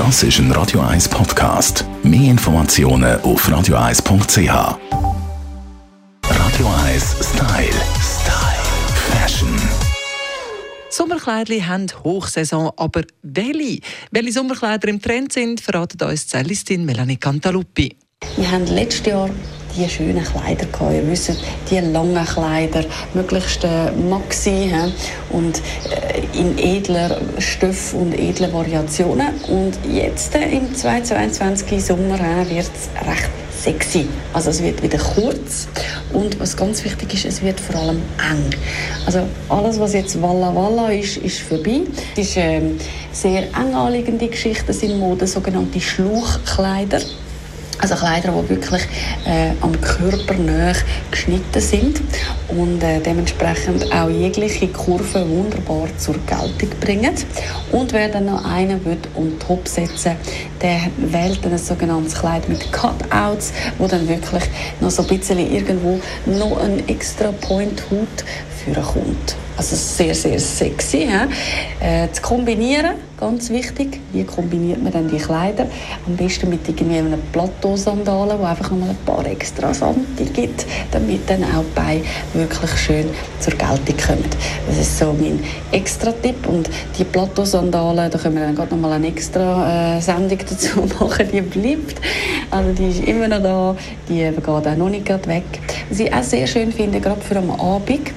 Das ist ein Radio 1 Podcast. Mehr Informationen auf radio1.ch. Radio 1 Style. Style. Fashion. Sommerkleidli haben Hochsaison, aber welche? Welche Sommerkleider im Trend sind, verratet uns Stylistin Melanie Cantaluppi. Wir haben letztes Jahr die schönen Kleider gehabt. Ihr wisst, die langen Kleider, möglichst äh, maxi und äh, in edler Stoff und edlen Variationen. Und jetzt äh, im 2022 Sommer äh, wird es recht sexy. Also es wird wieder kurz und was ganz wichtig ist, es wird vor allem eng. Also alles, was jetzt Walla Walla ist, ist vorbei. Es ist ähm, sehr eng anliegende Geschichten sind Mode, sogenannte Schluchkleider. Also Kleider, die wirklich äh, am Körper näher geschnitten sind und äh, dementsprechend auch jegliche Kurven wunderbar zur Geltung bringen. Und wer dann noch einen will on top setzen der wählt dann ein sogenanntes Kleid mit Cutouts, wo dann wirklich noch so ein bisschen irgendwo noch ein extra Point Hut führen kommt. Also sehr, sehr sexy. Äh, zu kombinieren, ganz wichtig. Wie kombiniert man dann die Kleider? Am besten mit irgendwie Plateau-Sandalen, wo einfach noch mal ein paar extra Sande gibt, damit dann auch Beine wirklich schön zur Geltung kommen. Das ist so mein extra Tipp. Und die Plateau-Sandalen, da können wir dann gerade noch mal eine extra äh, Sendung dazu machen. Die bleibt. Also die ist immer noch da. Die geht auch noch nicht weg. Was ich auch sehr schön finde, gerade für am Abend,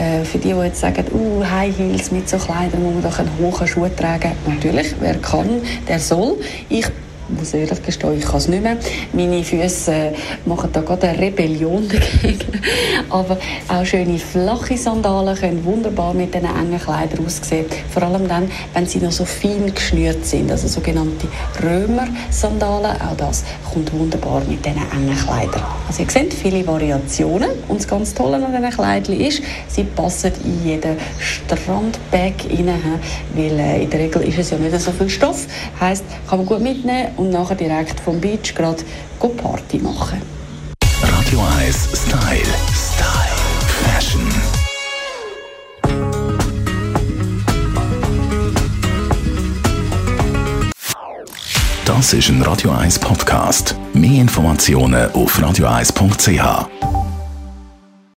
äh, für die, die jetzt sagen, uh, High Heels mit so Kleidern muss man doch einen hohen Schuh tragen. Natürlich, wer kann, der soll. Ich muss ehrlich gestehen, ich kann es nicht mehr. Meine Füße machen da gerade eine Rebellion dagegen. Aber auch schöne flache Sandalen können wunderbar mit diesen engen Kleidern aussehen. Vor allem dann, wenn sie noch so fein geschnürt sind, also sogenannte Römer-Sandalen. Auch das kommt wunderbar mit diesen engen Kleidern. Also ihr seht viele Variationen und das ganz Tolle an diesen Kleidern ist, sie passen in jeden Strandbag rein, weil äh, in der Regel ist es ja nicht so viel Stoff. Heißt, kann man gut mitnehmen und nachher direkt vom Beach gerade Party machen. Radio 1 Style. Style. Fashion. Das ist ein Radio 1 Podcast. Mehr Informationen auf radio1.ch.